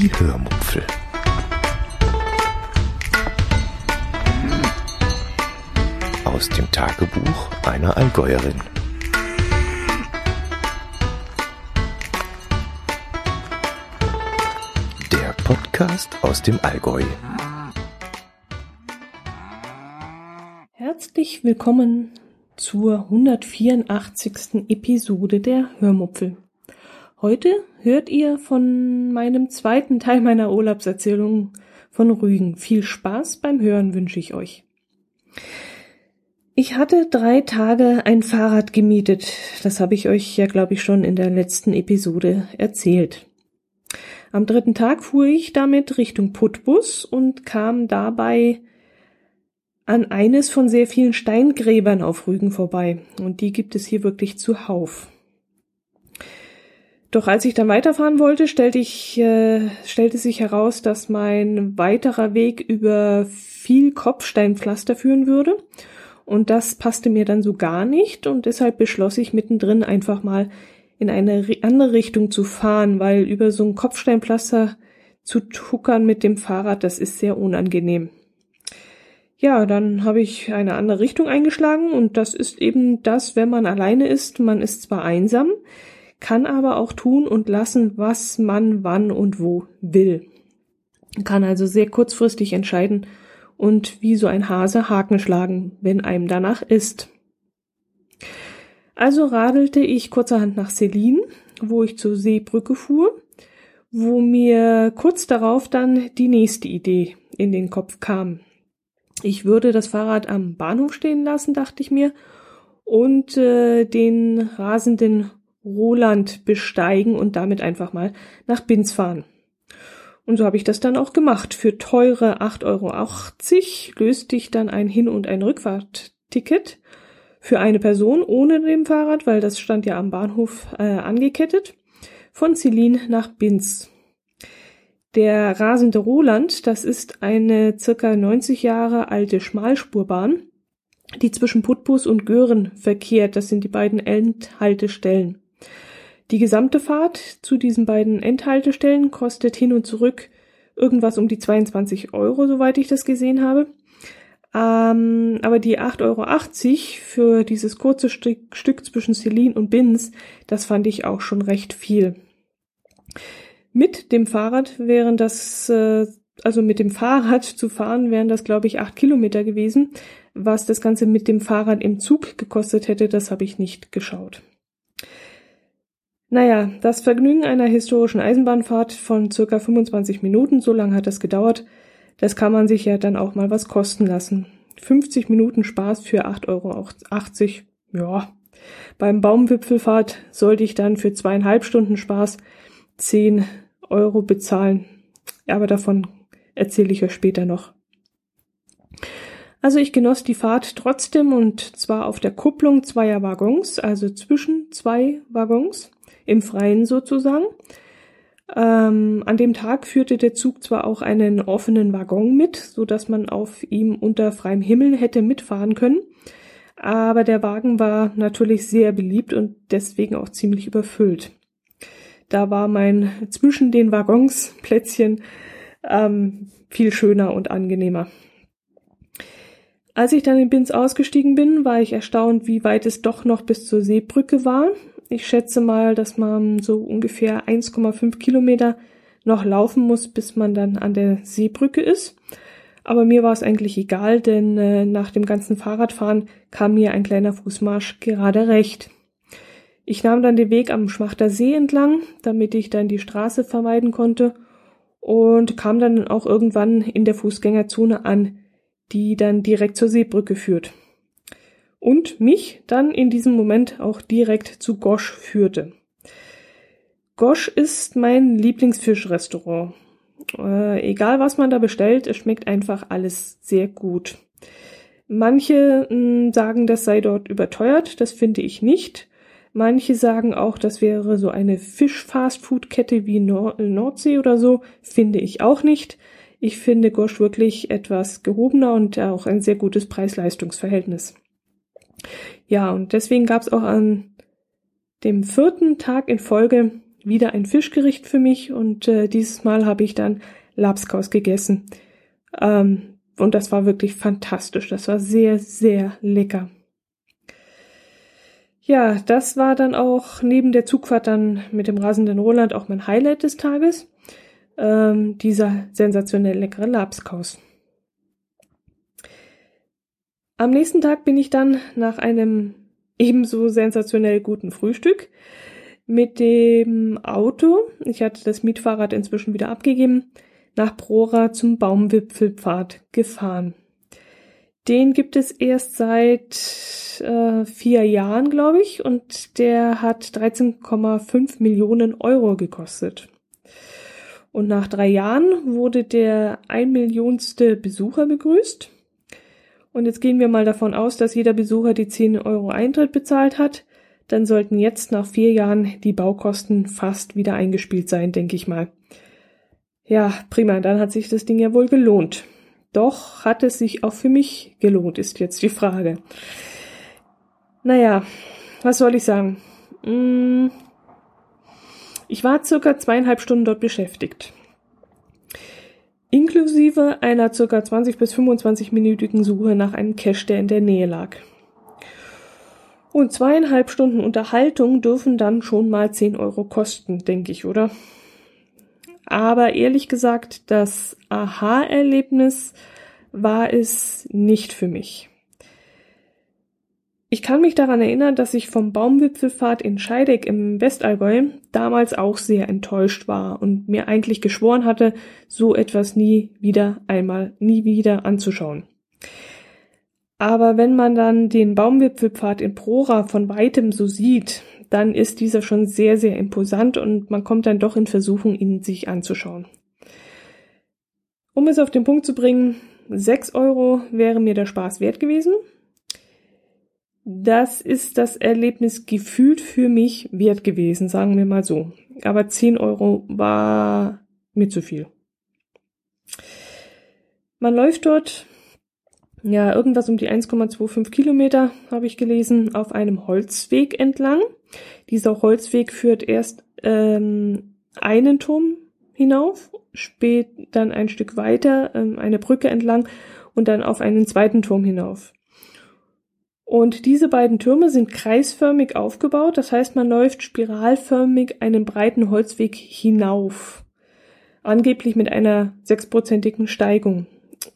Die Hörmupfel. Aus dem Tagebuch einer Allgäuerin. Der Podcast aus dem Allgäu. Herzlich willkommen zur 184. Episode der Hörmupfel. Heute hört ihr von meinem zweiten Teil meiner Urlaubserzählung von Rügen. Viel Spaß beim Hören wünsche ich euch. Ich hatte drei Tage ein Fahrrad gemietet. Das habe ich euch ja, glaube ich, schon in der letzten Episode erzählt. Am dritten Tag fuhr ich damit Richtung Putbus und kam dabei an eines von sehr vielen Steingräbern auf Rügen vorbei. Und die gibt es hier wirklich zuhauf. Doch als ich dann weiterfahren wollte, stellte, ich, äh, stellte sich heraus, dass mein weiterer Weg über viel Kopfsteinpflaster führen würde. Und das passte mir dann so gar nicht und deshalb beschloss ich mittendrin einfach mal in eine andere Richtung zu fahren, weil über so ein Kopfsteinpflaster zu tuckern mit dem Fahrrad, das ist sehr unangenehm. Ja, dann habe ich eine andere Richtung eingeschlagen und das ist eben das, wenn man alleine ist. Man ist zwar einsam, kann aber auch tun und lassen, was man wann und wo will. Kann also sehr kurzfristig entscheiden und wie so ein Hase Haken schlagen, wenn einem danach ist. Also radelte ich kurzerhand nach Selin, wo ich zur Seebrücke fuhr, wo mir kurz darauf dann die nächste Idee in den Kopf kam. Ich würde das Fahrrad am Bahnhof stehen lassen, dachte ich mir, und äh, den rasenden Roland besteigen und damit einfach mal nach Binz fahren. Und so habe ich das dann auch gemacht. Für teure 8,80 Euro löste ich dann ein Hin- und ein Rückfahrtticket für eine Person ohne dem Fahrrad, weil das stand ja am Bahnhof äh, angekettet, von Celine nach Binz. Der rasende Roland, das ist eine circa 90 Jahre alte Schmalspurbahn, die zwischen Putbus und Gören verkehrt. Das sind die beiden Endhaltestellen. Die gesamte Fahrt zu diesen beiden Endhaltestellen kostet hin und zurück irgendwas um die 22 Euro, soweit ich das gesehen habe. Ähm, aber die 8,80 Euro für dieses kurze Stück, Stück zwischen Celine und Binz, das fand ich auch schon recht viel. Mit dem Fahrrad wären das, äh, also mit dem Fahrrad zu fahren, wären das, glaube ich, acht Kilometer gewesen. Was das Ganze mit dem Fahrrad im Zug gekostet hätte, das habe ich nicht geschaut. Naja, das Vergnügen einer historischen Eisenbahnfahrt von circa 25 Minuten, so lange hat das gedauert, das kann man sich ja dann auch mal was kosten lassen. 50 Minuten Spaß für 8,80 Euro, ja. Beim Baumwipfelfahrt sollte ich dann für zweieinhalb Stunden Spaß 10 Euro bezahlen. Aber davon erzähle ich euch später noch. Also ich genoss die Fahrt trotzdem und zwar auf der Kupplung zweier Waggons, also zwischen zwei Waggons im Freien sozusagen. Ähm, an dem Tag führte der Zug zwar auch einen offenen Waggon mit, so dass man auf ihm unter freiem Himmel hätte mitfahren können, aber der Wagen war natürlich sehr beliebt und deswegen auch ziemlich überfüllt. Da war mein zwischen den Waggons Plätzchen ähm, viel schöner und angenehmer. Als ich dann in Binz ausgestiegen bin, war ich erstaunt, wie weit es doch noch bis zur Seebrücke war. Ich schätze mal, dass man so ungefähr 1,5 Kilometer noch laufen muss, bis man dann an der Seebrücke ist. Aber mir war es eigentlich egal, denn äh, nach dem ganzen Fahrradfahren kam mir ein kleiner Fußmarsch gerade recht. Ich nahm dann den Weg am Schmachter See entlang, damit ich dann die Straße vermeiden konnte und kam dann auch irgendwann in der Fußgängerzone an, die dann direkt zur Seebrücke führt und mich dann in diesem Moment auch direkt zu Gosch führte. Gosch ist mein Lieblingsfischrestaurant. Äh, egal was man da bestellt, es schmeckt einfach alles sehr gut. Manche mh, hm, sagen, das sei dort überteuert, das finde ich nicht. Manche sagen auch, das wäre so eine Fisch-Fastfood-Kette wie Nord Nordsee oder so, finde ich auch nicht. Ich finde Gosch wirklich etwas gehobener und auch ein sehr gutes Preis-Leistungs-Verhältnis. Ja, und deswegen gab es auch an dem vierten Tag in Folge wieder ein Fischgericht für mich und äh, dieses Mal habe ich dann Lapskaus gegessen. Ähm, und das war wirklich fantastisch. Das war sehr, sehr lecker. Ja, das war dann auch neben der Zugfahrt dann mit dem rasenden Roland auch mein Highlight des Tages. Ähm, dieser sensationell leckere Lapskaus. Am nächsten Tag bin ich dann nach einem ebenso sensationell guten Frühstück mit dem Auto, ich hatte das Mietfahrrad inzwischen wieder abgegeben, nach Prora zum Baumwipfelpfad gefahren. Den gibt es erst seit äh, vier Jahren, glaube ich, und der hat 13,5 Millionen Euro gekostet. Und nach drei Jahren wurde der ein Millionste Besucher begrüßt. Und jetzt gehen wir mal davon aus, dass jeder Besucher die 10 Euro Eintritt bezahlt hat. Dann sollten jetzt nach vier Jahren die Baukosten fast wieder eingespielt sein, denke ich mal. Ja, prima, dann hat sich das Ding ja wohl gelohnt. Doch hat es sich auch für mich gelohnt, ist jetzt die Frage. Naja, was soll ich sagen? Hm, ich war circa zweieinhalb Stunden dort beschäftigt. Inklusive einer circa 20 bis 25 minütigen Suche nach einem Cache, der in der Nähe lag. Und zweieinhalb Stunden Unterhaltung dürfen dann schon mal 10 Euro kosten, denke ich, oder? Aber ehrlich gesagt, das Aha-Erlebnis war es nicht für mich. Ich kann mich daran erinnern, dass ich vom Baumwipfelfahrt in Scheideck im Westallgäu damals auch sehr enttäuscht war und mir eigentlich geschworen hatte, so etwas nie wieder einmal, nie wieder anzuschauen. Aber wenn man dann den Baumwipfelpfad in Prora von weitem so sieht, dann ist dieser schon sehr, sehr imposant und man kommt dann doch in Versuchung, ihn sich anzuschauen. Um es auf den Punkt zu bringen, 6 Euro wäre mir der Spaß wert gewesen. Das ist das Erlebnis gefühlt für mich wert gewesen, sagen wir mal so. Aber 10 Euro war mir zu viel. Man läuft dort ja, irgendwas um die 1,25 Kilometer, habe ich gelesen, auf einem Holzweg entlang. Dieser Holzweg führt erst ähm, einen Turm hinauf, spät dann ein Stück weiter ähm, eine Brücke entlang und dann auf einen zweiten Turm hinauf. Und diese beiden Türme sind kreisförmig aufgebaut, das heißt, man läuft spiralförmig einen breiten Holzweg hinauf. Angeblich mit einer sechsprozentigen Steigung.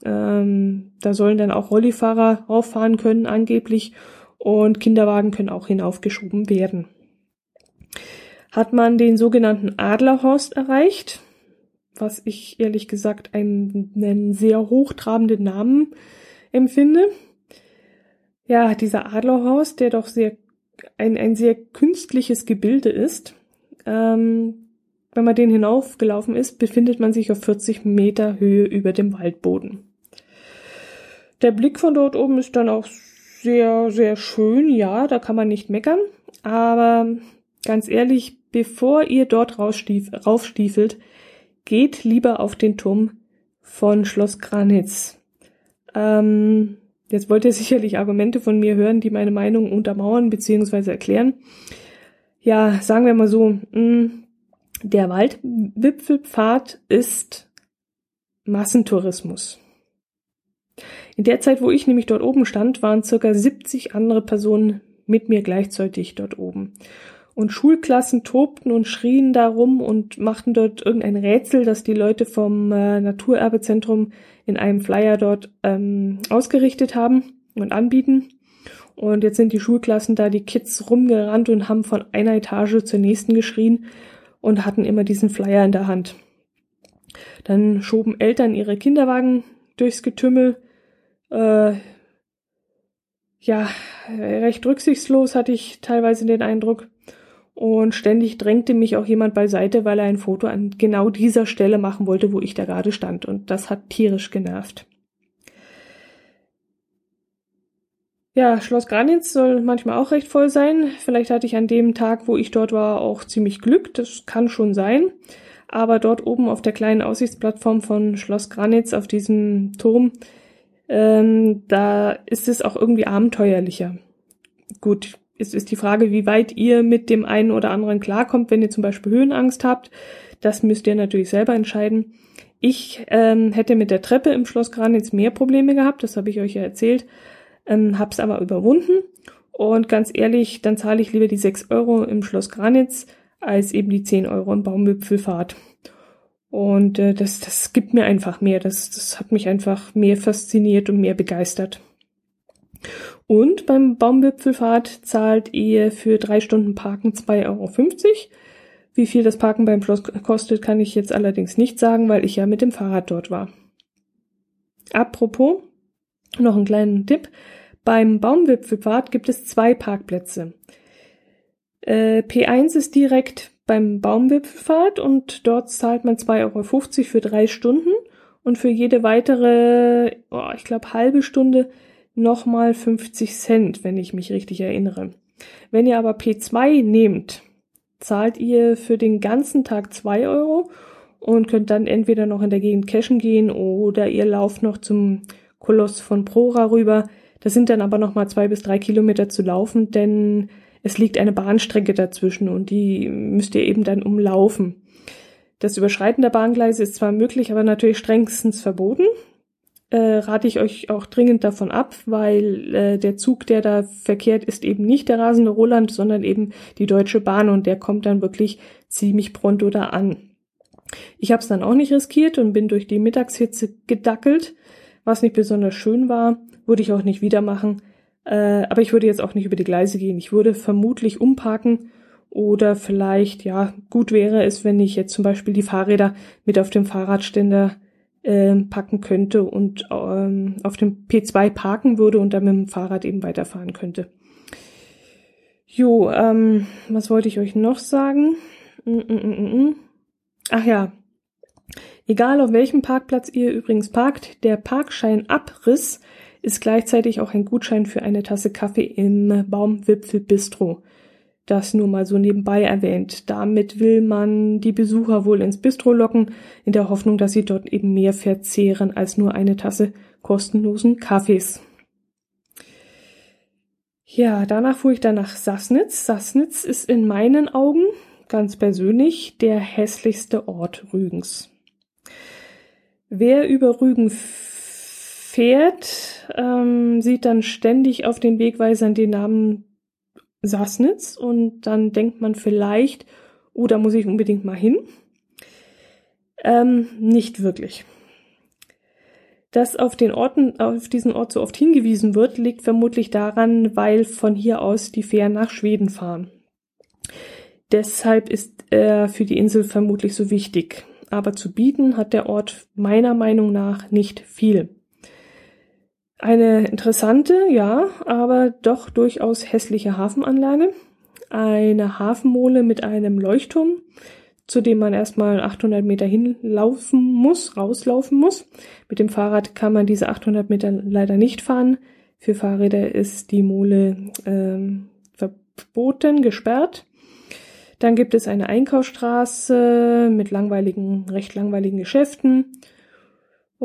Ähm, da sollen dann auch Rollifahrer rauffahren können, angeblich, und Kinderwagen können auch hinaufgeschoben werden. Hat man den sogenannten Adlerhorst erreicht, was ich ehrlich gesagt einen, einen sehr hochtrabenden Namen empfinde. Ja, dieser Adlerhorst, der doch sehr ein, ein sehr künstliches Gebilde ist, ähm, wenn man den hinaufgelaufen ist, befindet man sich auf 40 Meter Höhe über dem Waldboden. Der Blick von dort oben ist dann auch sehr, sehr schön. Ja, da kann man nicht meckern. Aber ganz ehrlich, bevor ihr dort raufstiefelt, geht lieber auf den Turm von Schloss Granitz. Ähm, jetzt wollt ihr sicherlich Argumente von mir hören, die meine Meinung untermauern bzw. erklären. Ja, sagen wir mal so, mh, hm, der Waldwipfelpfad ist Massentourismus. In der Zeit, wo ich nämlich dort oben stand, waren circa 70 andere Personen mit mir gleichzeitig dort oben. Und Schulklassen tobten und schrien darum und machten dort irgendein Rätsel, das die Leute vom äh, Naturerbezentrum in einem Flyer dort ähm, ausgerichtet haben und anbieten. Und jetzt sind die Schulklassen da, die Kids rumgerannt und haben von einer Etage zur nächsten geschrien und hatten immer diesen Flyer in der Hand. Dann schoben Eltern ihre Kinderwagen durchs Getümmel. Äh, ja, recht rücksichtslos hatte ich teilweise den Eindruck. Und ständig drängte mich auch jemand beiseite, weil er ein Foto an genau dieser Stelle machen wollte, wo ich da gerade stand. Und das hat tierisch genervt. Ja, Schloss Granitz soll manchmal auch recht voll sein. Vielleicht hatte ich an dem Tag, wo ich dort war, auch ziemlich Glück. Das kann schon sein. Aber dort oben auf der kleinen Aussichtsplattform von Schloss Granitz auf diesem Turm, ähm, da ist es auch irgendwie abenteuerlicher. Gut, es ist die Frage, wie weit ihr mit dem einen oder anderen klarkommt, wenn ihr zum Beispiel Höhenangst habt. Das müsst ihr natürlich selber entscheiden. Ich ähm, hätte mit der Treppe im Schloss Granitz mehr Probleme gehabt, das habe ich euch ja erzählt, ähm, hab's aber überwunden. Und ganz ehrlich, dann zahle ich lieber die 6 Euro im Schloss Granitz als eben die 10 Euro im Baumwipfelfahrt. Und äh, das, das gibt mir einfach mehr. Das, das hat mich einfach mehr fasziniert und mehr begeistert. Und beim Baumwipfelfahrt zahlt ihr für drei Stunden Parken 2,50 Euro. Wie viel das Parken beim Schloss kostet, kann ich jetzt allerdings nicht sagen, weil ich ja mit dem Fahrrad dort war. Apropos, noch einen kleinen Tipp. Beim Baumwipfelpfad gibt es zwei Parkplätze. Äh, P1 ist direkt beim Baumwipfelpfad und dort zahlt man 2,50 Euro für drei Stunden und für jede weitere, oh, ich glaube, halbe Stunde nochmal 50 Cent, wenn ich mich richtig erinnere. Wenn ihr aber P2 nehmt, zahlt ihr für den ganzen Tag zwei Euro und könnt dann entweder noch in der Gegend cashen gehen oder ihr lauft noch zum Koloss von Prora rüber. Das sind dann aber nochmal zwei bis drei Kilometer zu laufen, denn es liegt eine Bahnstrecke dazwischen und die müsst ihr eben dann umlaufen. Das Überschreiten der Bahngleise ist zwar möglich, aber natürlich strengstens verboten äh, rate ich euch auch dringend davon ab, weil äh, der Zug, der da verkehrt, ist eben nicht der rasende Roland, sondern eben die Deutsche Bahn und der kommt dann wirklich ziemlich pronto da an. Ich habe es dann auch nicht riskiert und bin durch die Mittagshitze gedackelt, was nicht besonders schön war, würde ich auch nicht wieder machen. Äh, aber ich würde jetzt auch nicht über die Gleise gehen. Ich würde vermutlich umparken oder vielleicht, ja, gut wäre es, wenn ich jetzt zum Beispiel die Fahrräder mit auf dem Fahrradständer äh, packen könnte und ähm, auf dem P2 parken würde und dann mit dem Fahrrad eben weiterfahren könnte. Jo, ähm, was wollte ich euch noch sagen? Mm, mm, mm, mm. Ach ja, egal auf welchem Parkplatz ihr übrigens parkt, der Parkscheinabriss ist gleichzeitig auch ein Gutschein für eine Tasse Kaffee im Baumwipfel Bistro. Das nur mal so nebenbei erwähnt. Damit will man die Besucher wohl ins Bistro locken, in der Hoffnung, dass sie dort eben mehr verzehren als nur eine Tasse kostenlosen Kaffees. Ja, danach fuhr ich dann nach Sassnitz. Sassnitz ist in meinen Augen ganz persönlich der hässlichste Ort Rügens. Wer über Rügen fährt, ähm, sieht dann ständig auf den Wegweisern den Namen Sassnitz und dann denkt man vielleicht, oh, da muss ich unbedingt mal hin. Ähm, nicht wirklich. Dass auf den Orten, auf diesen Ort so oft hingewiesen wird, liegt vermutlich daran, weil von hier aus die Fähren nach Schweden fahren. Deshalb ist er für die Insel vermutlich so wichtig. Aber zu bieten hat der Ort meiner Meinung nach nicht viel. Eine interessante, ja, aber doch durchaus hässliche Hafenanlage. Eine Hafenmole mit einem Leuchtturm, zu dem man erstmal 800 Meter hinlaufen muss, rauslaufen muss. Mit dem Fahrrad kann man diese 800 Meter leider nicht fahren. Für Fahrräder ist die Mole ähm, verboten, gesperrt. Dann gibt es eine Einkaufsstraße mit langweiligen, recht langweiligen Geschäften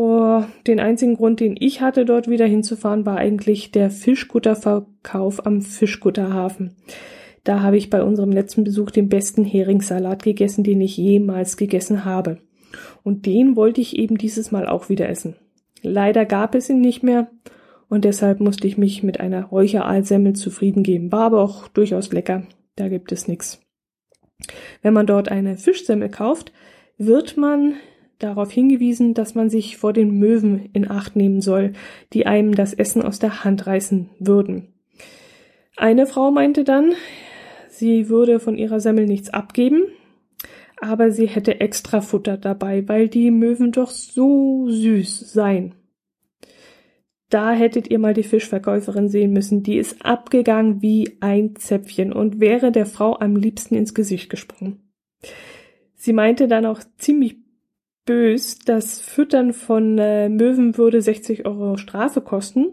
Oh, den einzigen Grund, den ich hatte, dort wieder hinzufahren, war eigentlich der Fischgutterverkauf am Fischgutterhafen. Da habe ich bei unserem letzten Besuch den besten Heringssalat gegessen, den ich jemals gegessen habe. Und den wollte ich eben dieses Mal auch wieder essen. Leider gab es ihn nicht mehr und deshalb musste ich mich mit einer Räucheraalsemmel zufrieden geben. War aber auch durchaus lecker. Da gibt es nichts. Wenn man dort eine Fischsemmel kauft, wird man darauf hingewiesen, dass man sich vor den Möwen in Acht nehmen soll, die einem das Essen aus der Hand reißen würden. Eine Frau meinte dann, sie würde von ihrer Semmel nichts abgeben, aber sie hätte extra Futter dabei, weil die Möwen doch so süß seien. Da hättet ihr mal die Fischverkäuferin sehen müssen, die ist abgegangen wie ein Zäpfchen und wäre der Frau am liebsten ins Gesicht gesprungen. Sie meinte dann auch ziemlich bös. Das Füttern von äh, Möwen würde 60 Euro Strafe kosten.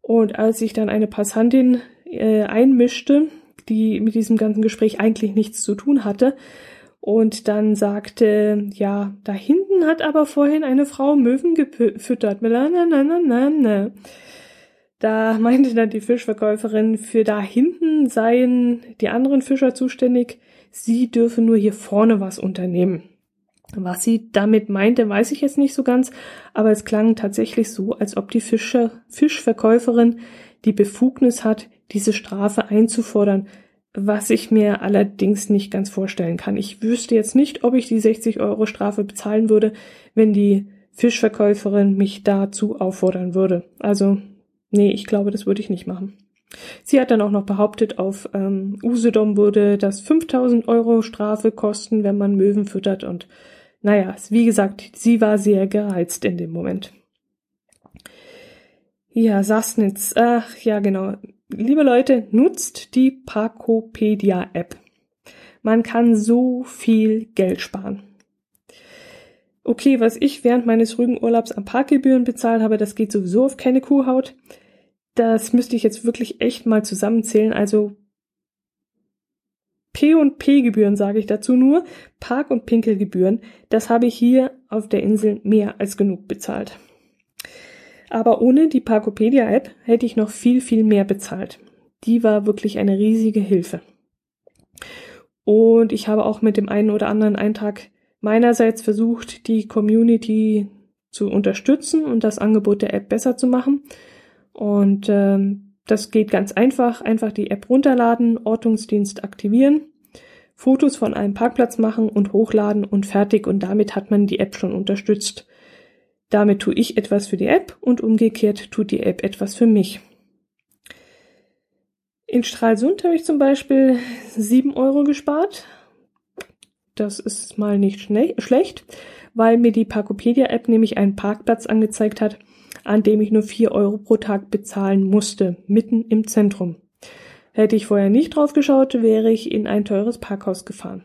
Und als sich dann eine Passantin äh, einmischte, die mit diesem ganzen Gespräch eigentlich nichts zu tun hatte, und dann sagte, ja, da hinten hat aber vorhin eine Frau Möwen gefüttert. Na, na, na, na, na. Da meinte dann die Fischverkäuferin, für da hinten seien die anderen Fischer zuständig, sie dürfen nur hier vorne was unternehmen. Was sie damit meinte, weiß ich jetzt nicht so ganz, aber es klang tatsächlich so, als ob die Fischer, Fischverkäuferin die Befugnis hat, diese Strafe einzufordern, was ich mir allerdings nicht ganz vorstellen kann. Ich wüsste jetzt nicht, ob ich die 60 Euro Strafe bezahlen würde, wenn die Fischverkäuferin mich dazu auffordern würde. Also, nee, ich glaube, das würde ich nicht machen. Sie hat dann auch noch behauptet, auf ähm, Usedom würde das 5000 Euro Strafe kosten, wenn man Möwen füttert. Und naja, wie gesagt, sie war sehr gereizt in dem Moment. Ja, Sassnitz. Ach, ja, genau. Liebe Leute, nutzt die Parkopedia-App. Man kann so viel Geld sparen. Okay, was ich während meines Rügenurlaubs an Parkgebühren bezahlt habe, das geht sowieso auf keine Kuhhaut. Das müsste ich jetzt wirklich echt mal zusammenzählen. Also P und P Gebühren sage ich dazu nur, Park- und Pinkelgebühren, das habe ich hier auf der Insel mehr als genug bezahlt. Aber ohne die Parkopedia-App hätte ich noch viel, viel mehr bezahlt. Die war wirklich eine riesige Hilfe. Und ich habe auch mit dem einen oder anderen Eintrag meinerseits versucht, die Community zu unterstützen und das Angebot der App besser zu machen. Und ähm, das geht ganz einfach. Einfach die App runterladen, Ortungsdienst aktivieren, Fotos von einem Parkplatz machen und hochladen und fertig. Und damit hat man die App schon unterstützt. Damit tue ich etwas für die App und umgekehrt tut die App etwas für mich. In Stralsund habe ich zum Beispiel sieben Euro gespart. Das ist mal nicht schlecht, weil mir die Parkopedia-App nämlich einen Parkplatz angezeigt hat, an dem ich nur vier Euro pro Tag bezahlen musste, mitten im Zentrum. Hätte ich vorher nicht drauf geschaut, wäre ich in ein teures Parkhaus gefahren.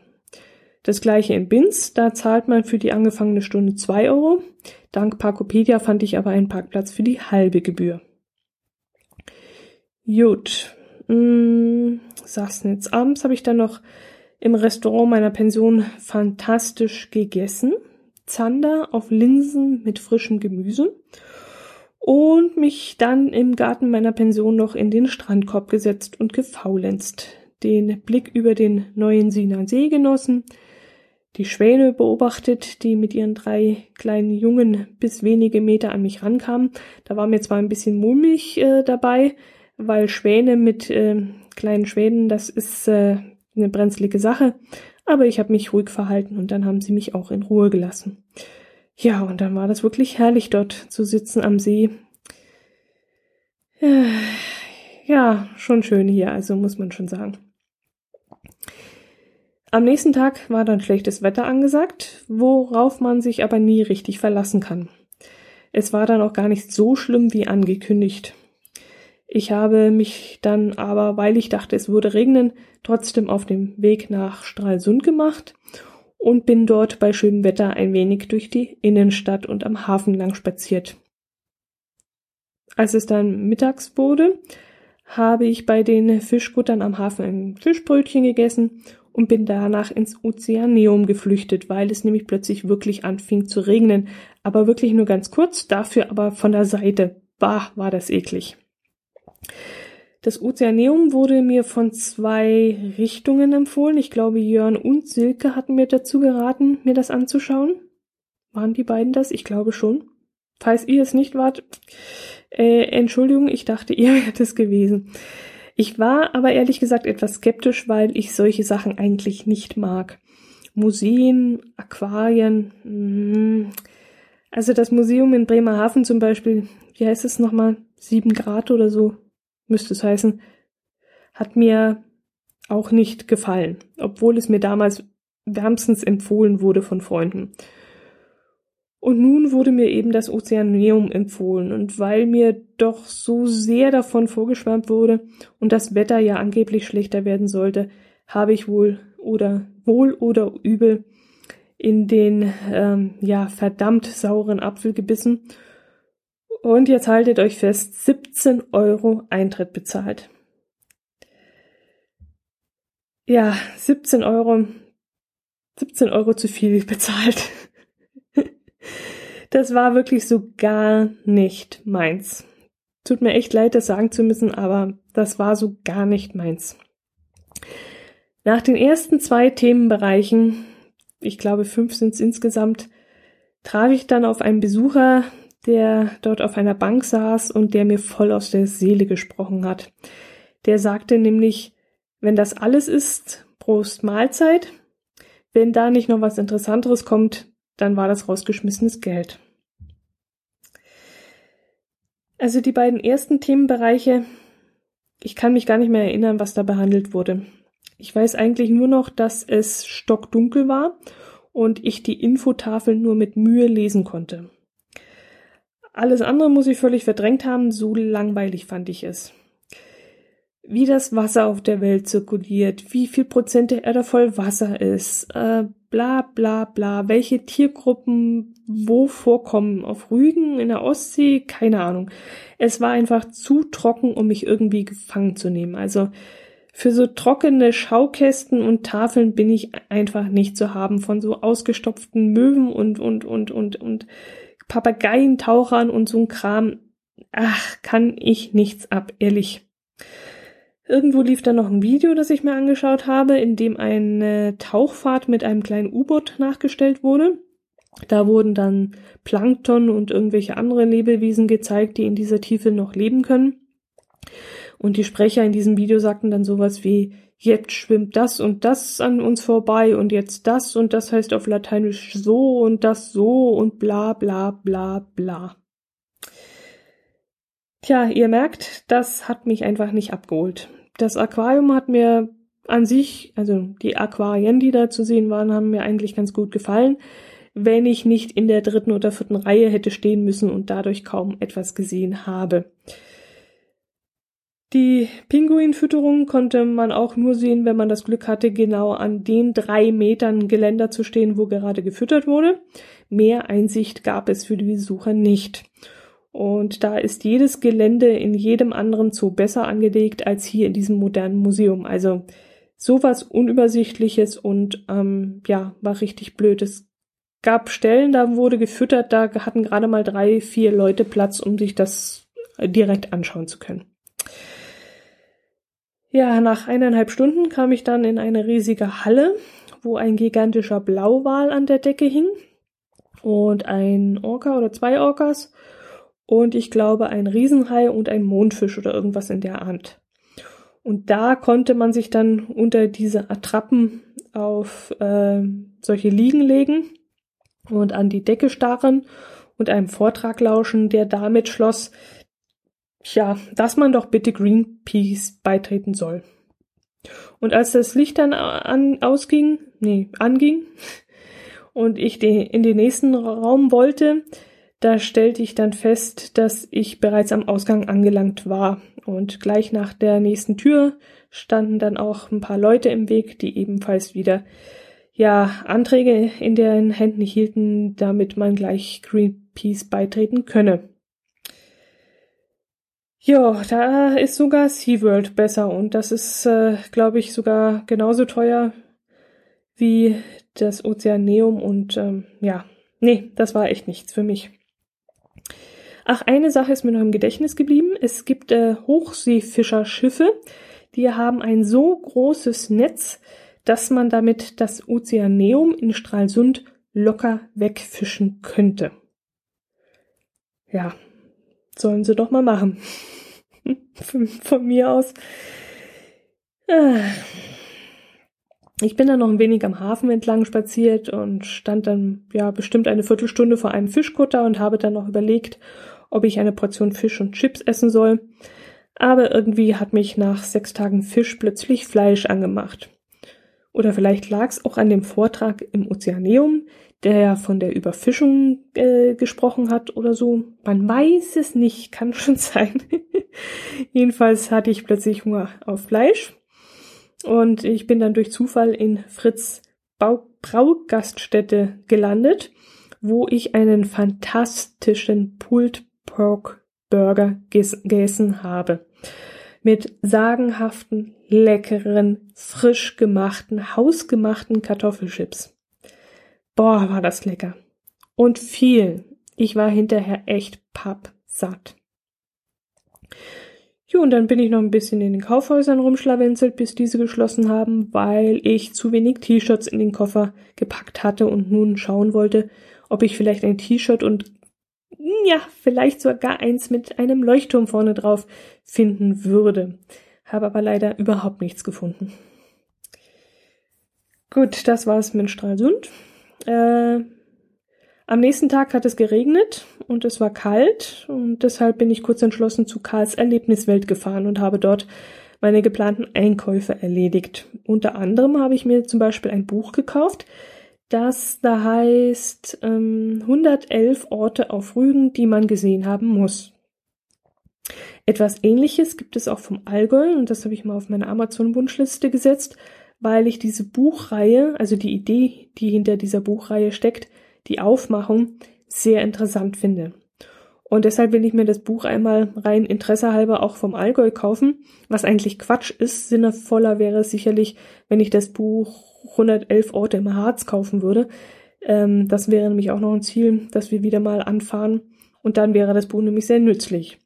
Das gleiche in Binz, da zahlt man für die angefangene Stunde zwei Euro. Dank Parkopedia fand ich aber einen Parkplatz für die halbe Gebühr. Gut. Hm, Sassnitz. Abends habe ich dann noch im Restaurant meiner Pension fantastisch gegessen. Zander auf Linsen mit frischem Gemüse und mich dann im Garten meiner Pension noch in den Strandkorb gesetzt und gefaulenzt, den Blick über den neuen Siener See genossen, die Schwäne beobachtet, die mit ihren drei kleinen Jungen bis wenige Meter an mich rankamen. Da war mir zwar ein bisschen mulmig äh, dabei, weil Schwäne mit äh, kleinen Schwänen, das ist äh, eine brenzlige Sache, aber ich habe mich ruhig verhalten und dann haben sie mich auch in Ruhe gelassen. Ja, und dann war das wirklich herrlich dort zu sitzen am See. Ja, schon schön hier, also muss man schon sagen. Am nächsten Tag war dann schlechtes Wetter angesagt, worauf man sich aber nie richtig verlassen kann. Es war dann auch gar nicht so schlimm wie angekündigt. Ich habe mich dann aber, weil ich dachte, es würde regnen, trotzdem auf dem Weg nach Stralsund gemacht und bin dort bei schönem Wetter ein wenig durch die Innenstadt und am Hafen lang spaziert. Als es dann mittags wurde, habe ich bei den Fischkuttern am Hafen ein Fischbrötchen gegessen und bin danach ins Ozeaneum geflüchtet, weil es nämlich plötzlich wirklich anfing zu regnen. Aber wirklich nur ganz kurz, dafür aber von der Seite. Bah, war das eklig. Das Ozeaneum wurde mir von zwei Richtungen empfohlen. Ich glaube, Jörn und Silke hatten mir dazu geraten, mir das anzuschauen. Waren die beiden das? Ich glaube schon. Falls ihr es nicht wart, äh, Entschuldigung, ich dachte, ihr wärt es gewesen. Ich war aber ehrlich gesagt etwas skeptisch, weil ich solche Sachen eigentlich nicht mag. Museen, Aquarien, mh. also das Museum in Bremerhaven zum Beispiel, wie heißt es nochmal? Sieben Grad oder so, müsste es heißen, hat mir auch nicht gefallen, obwohl es mir damals wärmstens empfohlen wurde von Freunden. Und nun wurde mir eben das Ozeaneum empfohlen, und weil mir doch so sehr davon vorgeschwärmt wurde und das Wetter ja angeblich schlechter werden sollte, habe ich wohl oder wohl oder übel in den ähm, ja verdammt sauren Apfel gebissen und jetzt haltet euch fest, 17 Euro Eintritt bezahlt. Ja, 17 Euro, 17 Euro zu viel bezahlt. Das war wirklich so gar nicht meins. tut mir echt leid, das sagen zu müssen, aber das war so gar nicht meins. Nach den ersten zwei Themenbereichen, ich glaube fünf sind es insgesamt, traf ich dann auf einen Besucher, der dort auf einer Bank saß und der mir voll aus der Seele gesprochen hat. Der sagte nämlich, wenn das alles ist, Prost Mahlzeit. Wenn da nicht noch was Interessanteres kommt, dann war das rausgeschmissenes Geld. Also die beiden ersten Themenbereiche, ich kann mich gar nicht mehr erinnern, was da behandelt wurde. Ich weiß eigentlich nur noch, dass es stockdunkel war und ich die Infotafel nur mit Mühe lesen konnte. Alles andere muss ich völlig verdrängt haben, so langweilig fand ich es. Wie das Wasser auf der Welt zirkuliert, wie viel Prozent der Erde voll Wasser ist, äh, bla bla bla, welche Tiergruppen wo vorkommen, auf Rügen, in der Ostsee, keine Ahnung. Es war einfach zu trocken, um mich irgendwie gefangen zu nehmen. Also für so trockene Schaukästen und Tafeln bin ich einfach nicht zu haben von so ausgestopften Möwen und und und und und Papageientauchern und so ein Kram. Ach, kann ich nichts ab, ehrlich. Irgendwo lief da noch ein Video, das ich mir angeschaut habe, in dem eine Tauchfahrt mit einem kleinen U-Boot nachgestellt wurde. Da wurden dann Plankton und irgendwelche andere Lebewesen gezeigt, die in dieser Tiefe noch leben können. Und die Sprecher in diesem Video sagten dann sowas wie, jetzt schwimmt das und das an uns vorbei und jetzt das und das heißt auf Lateinisch so und das so und bla bla bla bla. Tja, ihr merkt, das hat mich einfach nicht abgeholt. Das Aquarium hat mir an sich, also die Aquarien, die da zu sehen waren, haben mir eigentlich ganz gut gefallen, wenn ich nicht in der dritten oder vierten Reihe hätte stehen müssen und dadurch kaum etwas gesehen habe. Die Pinguinfütterung konnte man auch nur sehen, wenn man das Glück hatte, genau an den drei Metern Geländer zu stehen, wo gerade gefüttert wurde. Mehr Einsicht gab es für die Besucher nicht. Und da ist jedes Gelände in jedem anderen Zoo besser angelegt als hier in diesem modernen Museum. Also sowas Unübersichtliches und ähm, ja, war richtig blöd. Es gab Stellen, da wurde gefüttert, da hatten gerade mal drei, vier Leute Platz, um sich das direkt anschauen zu können. Ja, nach eineinhalb Stunden kam ich dann in eine riesige Halle, wo ein gigantischer Blauwal an der Decke hing und ein Orca oder zwei Orcas und ich glaube ein Riesenhai und ein Mondfisch oder irgendwas in der Art. Und da konnte man sich dann unter diese Attrappen auf äh, solche Liegen legen und an die Decke starren und einem Vortrag lauschen, der damit schloss, ja, dass man doch bitte Greenpeace beitreten soll. Und als das Licht dann an, ausging, nee, anging, und ich in den nächsten Raum wollte, da stellte ich dann fest, dass ich bereits am Ausgang angelangt war. Und gleich nach der nächsten Tür standen dann auch ein paar Leute im Weg, die ebenfalls wieder ja Anträge in den Händen hielten, damit man gleich Greenpeace beitreten könne. Ja, da ist sogar SeaWorld besser und das ist, äh, glaube ich, sogar genauso teuer wie das Ozeaneum und ähm, ja, nee, das war echt nichts für mich. Ach, eine Sache ist mir noch im Gedächtnis geblieben. Es gibt äh, Hochseefischerschiffe, die haben ein so großes Netz, dass man damit das Ozeaneum in Stralsund locker wegfischen könnte. Ja, sollen sie doch mal machen. von, von, mir aus. Ich bin dann noch ein wenig am Hafen entlang spaziert und stand dann ja bestimmt eine Viertelstunde vor einem Fischkutter und habe dann noch überlegt, ob ich eine Portion Fisch und Chips essen soll. Aber irgendwie hat mich nach sechs Tagen Fisch plötzlich Fleisch angemacht. Oder vielleicht lag es auch an dem Vortrag im Ozeaneum, der ja von der Überfischung äh, gesprochen hat oder so. Man weiß es nicht, kann schon sein. Jedenfalls hatte ich plötzlich Hunger auf Fleisch und ich bin dann durch Zufall in Fritz Braugaststätte gelandet, wo ich einen fantastischen Pulled Pork Burger gegessen habe. Mit sagenhaften, leckeren, frisch gemachten, hausgemachten Kartoffelchips. Boah, war das lecker. Und viel. Ich war hinterher echt pappsatt. Jo, und dann bin ich noch ein bisschen in den Kaufhäusern rumschlawenzelt, bis diese geschlossen haben, weil ich zu wenig T-Shirts in den Koffer gepackt hatte und nun schauen wollte, ob ich vielleicht ein T-Shirt und ja, vielleicht sogar eins mit einem Leuchtturm vorne drauf finden würde. Habe aber leider überhaupt nichts gefunden. Gut, das war's mit Stralsund. Äh, am nächsten Tag hat es geregnet und es war kalt und deshalb bin ich kurz entschlossen zu Karls Erlebniswelt gefahren und habe dort meine geplanten Einkäufe erledigt. Unter anderem habe ich mir zum Beispiel ein Buch gekauft, das da heißt ähm, 111 Orte auf Rügen, die man gesehen haben muss. Etwas ähnliches gibt es auch vom Allgäu und das habe ich mal auf meine Amazon-Wunschliste gesetzt, weil ich diese Buchreihe, also die Idee, die hinter dieser Buchreihe steckt, die Aufmachung sehr interessant finde. Und deshalb will ich mir das Buch einmal rein interessehalber auch vom Allgäu kaufen, was eigentlich Quatsch ist. Sinnevoller wäre es sicherlich, wenn ich das Buch 111 Orte im Harz kaufen würde. Ähm, das wäre nämlich auch noch ein Ziel, dass wir wieder mal anfahren. Und dann wäre das Buch nämlich sehr nützlich.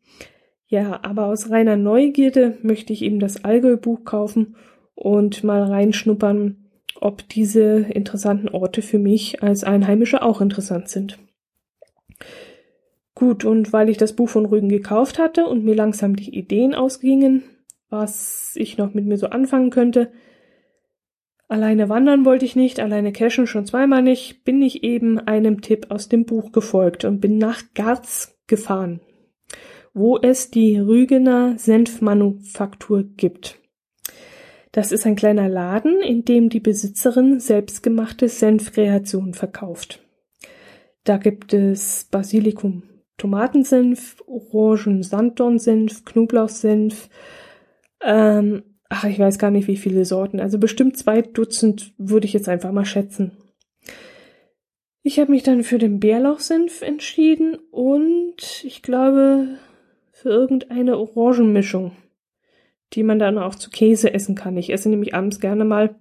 Ja, aber aus reiner Neugierde möchte ich eben das Allgäu-Buch kaufen und mal reinschnuppern, ob diese interessanten Orte für mich als Einheimische auch interessant sind. Gut, und weil ich das Buch von Rügen gekauft hatte und mir langsam die Ideen ausgingen, was ich noch mit mir so anfangen könnte, alleine wandern wollte ich nicht, alleine cashen schon zweimal nicht, bin ich eben einem Tipp aus dem Buch gefolgt und bin nach Garz gefahren, wo es die Rügener Senfmanufaktur gibt. Das ist ein kleiner Laden, in dem die Besitzerin selbstgemachte Senfkreationen verkauft. Da gibt es Basilikum Tomatensenf, Orangen Sanddornsenf, Knoblauchsenf, ähm, ach, ich weiß gar nicht, wie viele Sorten. Also bestimmt zwei Dutzend würde ich jetzt einfach mal schätzen. Ich habe mich dann für den Bärlauchsenf entschieden und ich glaube für irgendeine Orangenmischung die man dann auch zu Käse essen kann. Ich esse nämlich abends gerne mal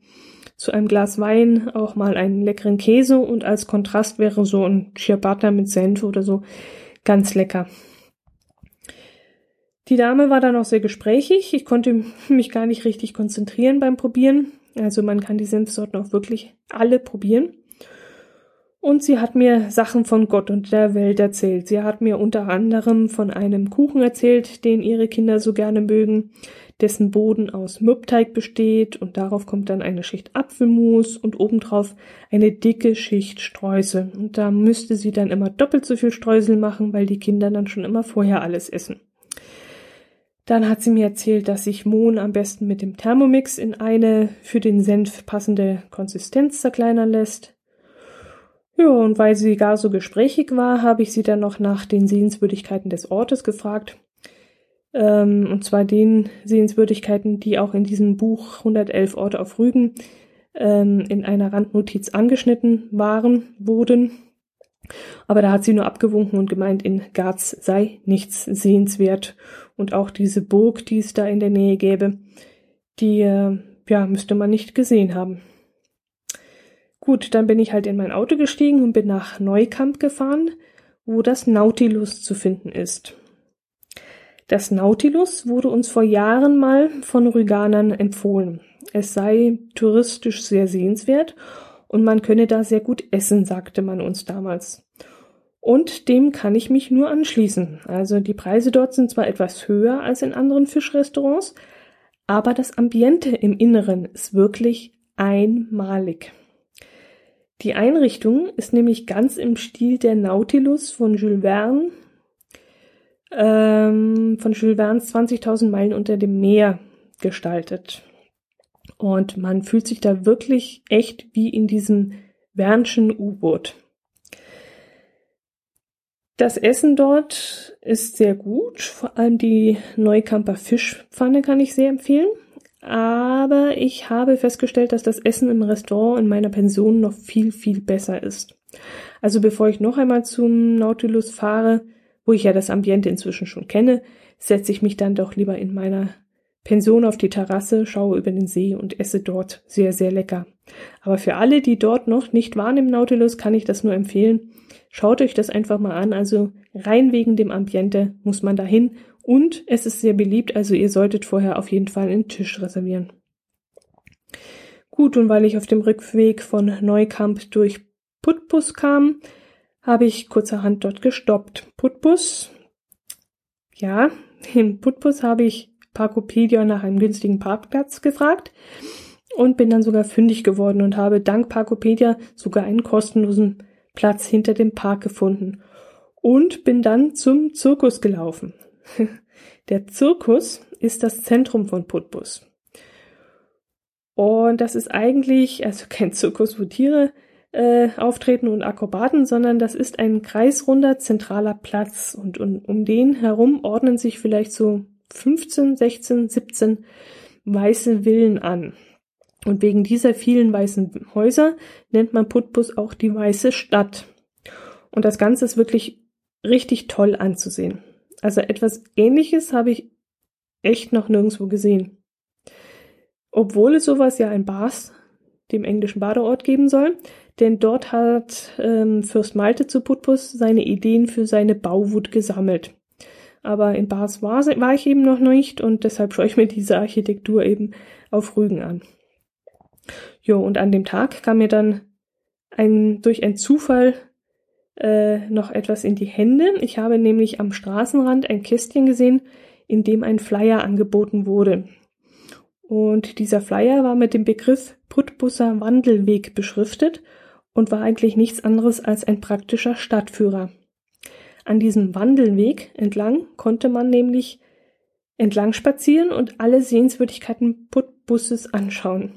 zu einem Glas Wein auch mal einen leckeren Käse und als Kontrast wäre so ein Ciabatta mit Senf oder so ganz lecker. Die Dame war dann auch sehr gesprächig. Ich konnte mich gar nicht richtig konzentrieren beim Probieren. Also man kann die Senfsorten auch wirklich alle probieren. Und sie hat mir Sachen von Gott und der Welt erzählt. Sie hat mir unter anderem von einem Kuchen erzählt, den ihre Kinder so gerne mögen, dessen Boden aus Mürbteig besteht und darauf kommt dann eine Schicht Apfelmus und obendrauf eine dicke Schicht Streusel. Und da müsste sie dann immer doppelt so viel Streusel machen, weil die Kinder dann schon immer vorher alles essen. Dann hat sie mir erzählt, dass sich Mohn am besten mit dem Thermomix in eine für den Senf passende Konsistenz zerkleinern lässt. Ja, und weil sie gar so gesprächig war, habe ich sie dann noch nach den Sehenswürdigkeiten des Ortes gefragt ähm, und zwar den Sehenswürdigkeiten, die auch in diesem Buch 111 Orte auf Rügen ähm, in einer Randnotiz angeschnitten waren, wurden. Aber da hat sie nur abgewunken und gemeint, in Garz sei nichts sehenswert. Und auch diese Burg, die es da in der Nähe gäbe, die äh, ja, müsste man nicht gesehen haben. Gut, dann bin ich halt in mein Auto gestiegen und bin nach Neukamp gefahren, wo das Nautilus zu finden ist. Das Nautilus wurde uns vor Jahren mal von Rüganern empfohlen. Es sei touristisch sehr sehenswert und man könne da sehr gut essen, sagte man uns damals. Und dem kann ich mich nur anschließen. Also die Preise dort sind zwar etwas höher als in anderen Fischrestaurants, aber das Ambiente im Inneren ist wirklich einmalig. Die Einrichtung ist nämlich ganz im Stil der Nautilus von Jules Verne ähm, von Jules Verne's 20.000 Meilen unter dem Meer gestaltet. Und man fühlt sich da wirklich echt wie in diesem Wernschen U-Boot. Das Essen dort ist sehr gut, vor allem die Neukamper Fischpfanne kann ich sehr empfehlen. Aber ich habe festgestellt, dass das Essen im Restaurant in meiner Pension noch viel, viel besser ist. Also bevor ich noch einmal zum Nautilus fahre, wo ich ja das Ambiente inzwischen schon kenne, setze ich mich dann doch lieber in meiner Pension auf die Terrasse, schaue über den See und esse dort sehr, sehr lecker. Aber für alle, die dort noch nicht waren im Nautilus, kann ich das nur empfehlen. Schaut euch das einfach mal an. Also rein wegen dem Ambiente muss man dahin Und es ist sehr beliebt, also ihr solltet vorher auf jeden Fall einen Tisch reservieren. Gut, und weil ich auf dem Rückweg von Neukamp durch Putbus kam, habe ich kurzerhand dort gestoppt. Putbus, ja, in Putbus habe ich Parkopedia nach einem günstigen Parkplatz gefragt und bin dann sogar fündig geworden und habe dank Parkopedia sogar einen kostenlosen Platz hinter dem Park gefunden und bin dann zum Zirkus gelaufen. Der Zirkus ist das Zentrum von Putbus. Und das ist eigentlich, also kein Zirkus, wo Tiere äh, auftreten und Akrobaten, sondern das ist ein kreisrunder zentraler Platz und, und um den herum ordnen sich vielleicht so 15, 16, 17 weiße Villen an. Und wegen dieser vielen weißen Häuser nennt man Putbus auch die weiße Stadt. Und das Ganze ist wirklich richtig toll anzusehen. Also etwas ähnliches habe ich echt noch nirgendwo gesehen. Obwohl es sowas ja in Bars, dem englischen Badeort, geben soll, denn dort hat ähm, Fürst Malte zu Putbus seine Ideen für seine Bauwut gesammelt. Aber in Bars war, war ich eben noch nicht und deshalb schaue ich mir diese Architektur eben auf Rügen an. Jo, und an dem Tag kam mir dann ein, durch einen Zufall äh, noch etwas in die Hände. Ich habe nämlich am Straßenrand ein Kästchen gesehen, in dem ein Flyer angeboten wurde. Und dieser Flyer war mit dem Begriff Putbusser Wandelweg beschriftet und war eigentlich nichts anderes als ein praktischer Stadtführer. An diesem Wandelweg entlang konnte man nämlich entlang spazieren und alle Sehenswürdigkeiten Putbusses anschauen.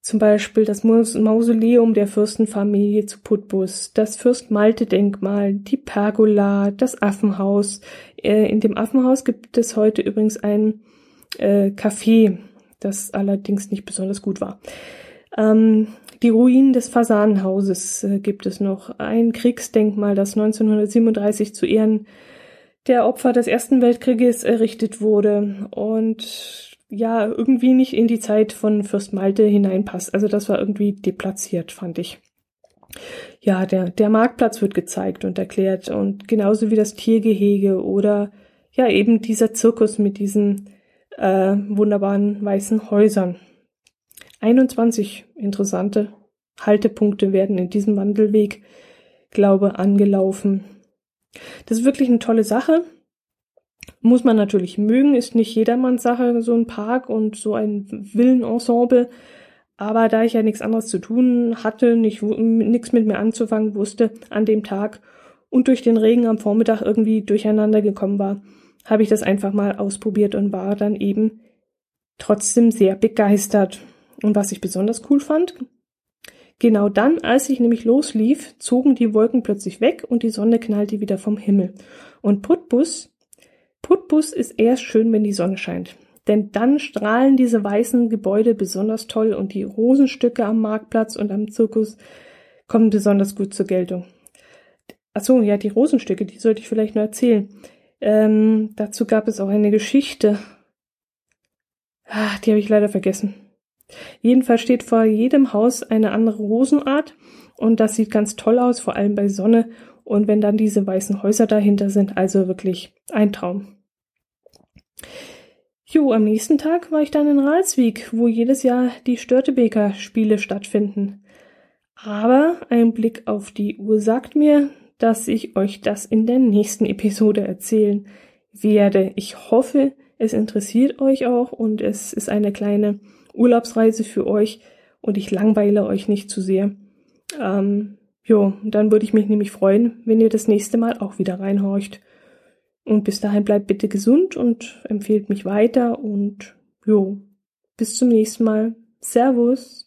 Zum Beispiel das Mausoleum der Fürstenfamilie zu Putbus, das Fürst-Malte-Denkmal, die Pergola, das Affenhaus. Äh, in dem Affenhaus gibt es heute übrigens ein äh, Café, das allerdings nicht besonders gut war. Ähm, die Ruinen des Fasanenhauses äh, gibt es noch. Ein Kriegsdenkmal, das 1937 zu Ehren der Opfer des Ersten Weltkrieges errichtet wurde. Und ja irgendwie nicht in die Zeit von Fürst Malte hineinpasst. Also das war irgendwie deplatziert, fand ich. Ja, der, der Marktplatz wird gezeigt und erklärt und genauso wie das Tiergehege oder ja eben dieser Zirkus mit diesen äh, wunderbaren weißen Häusern. 21 interessante Haltepunkte werden in diesem Wandelweg, glaube, angelaufen. Das ist wirklich eine tolle Sache. Muss man natürlich mögen, ist nicht jedermanns Sache, so ein Park und so ein Villenensemble. Aber da ich ja nichts anderes zu tun hatte, nicht, nichts mit mir anzufangen wusste an dem Tag und durch den Regen am Vormittag irgendwie durcheinander gekommen war, habe ich das einfach mal ausprobiert und war dann eben trotzdem sehr begeistert. Und was ich besonders cool fand, genau dann, als ich nämlich loslief, zogen die Wolken plötzlich weg und die Sonne knallte wieder vom Himmel. Und Putbus Putbus ist erst schön, wenn die Sonne scheint. Denn dann strahlen diese weißen Gebäude besonders toll und die Rosenstücke am Marktplatz und am Zirkus kommen besonders gut zur Geltung. Achso, ja, die Rosenstücke, die sollte ich vielleicht nur erzählen. Ähm, dazu gab es auch eine Geschichte. Ah, die habe ich leider vergessen. Jedenfalls steht vor jedem Haus eine andere Rosenart und das sieht ganz toll aus, vor allem bei Sonne und wenn dann diese weißen Häuser dahinter sind, also wirklich ein Traum. Jo, am nächsten Tag war ich dann in Ralswiek, wo jedes Jahr die Störtebeker Spiele stattfinden. Aber ein Blick auf die Uhr sagt mir, dass ich euch das in der nächsten Episode erzählen werde. Ich hoffe, es interessiert euch auch und es ist eine kleine Urlaubsreise für euch und ich langweile euch nicht zu sehr. Ähm, Jo, dann würde ich mich nämlich freuen, wenn ihr das nächste Mal auch wieder reinhorcht. Und bis dahin bleibt bitte gesund und empfehlt mich weiter und jo, bis zum nächsten Mal. Servus.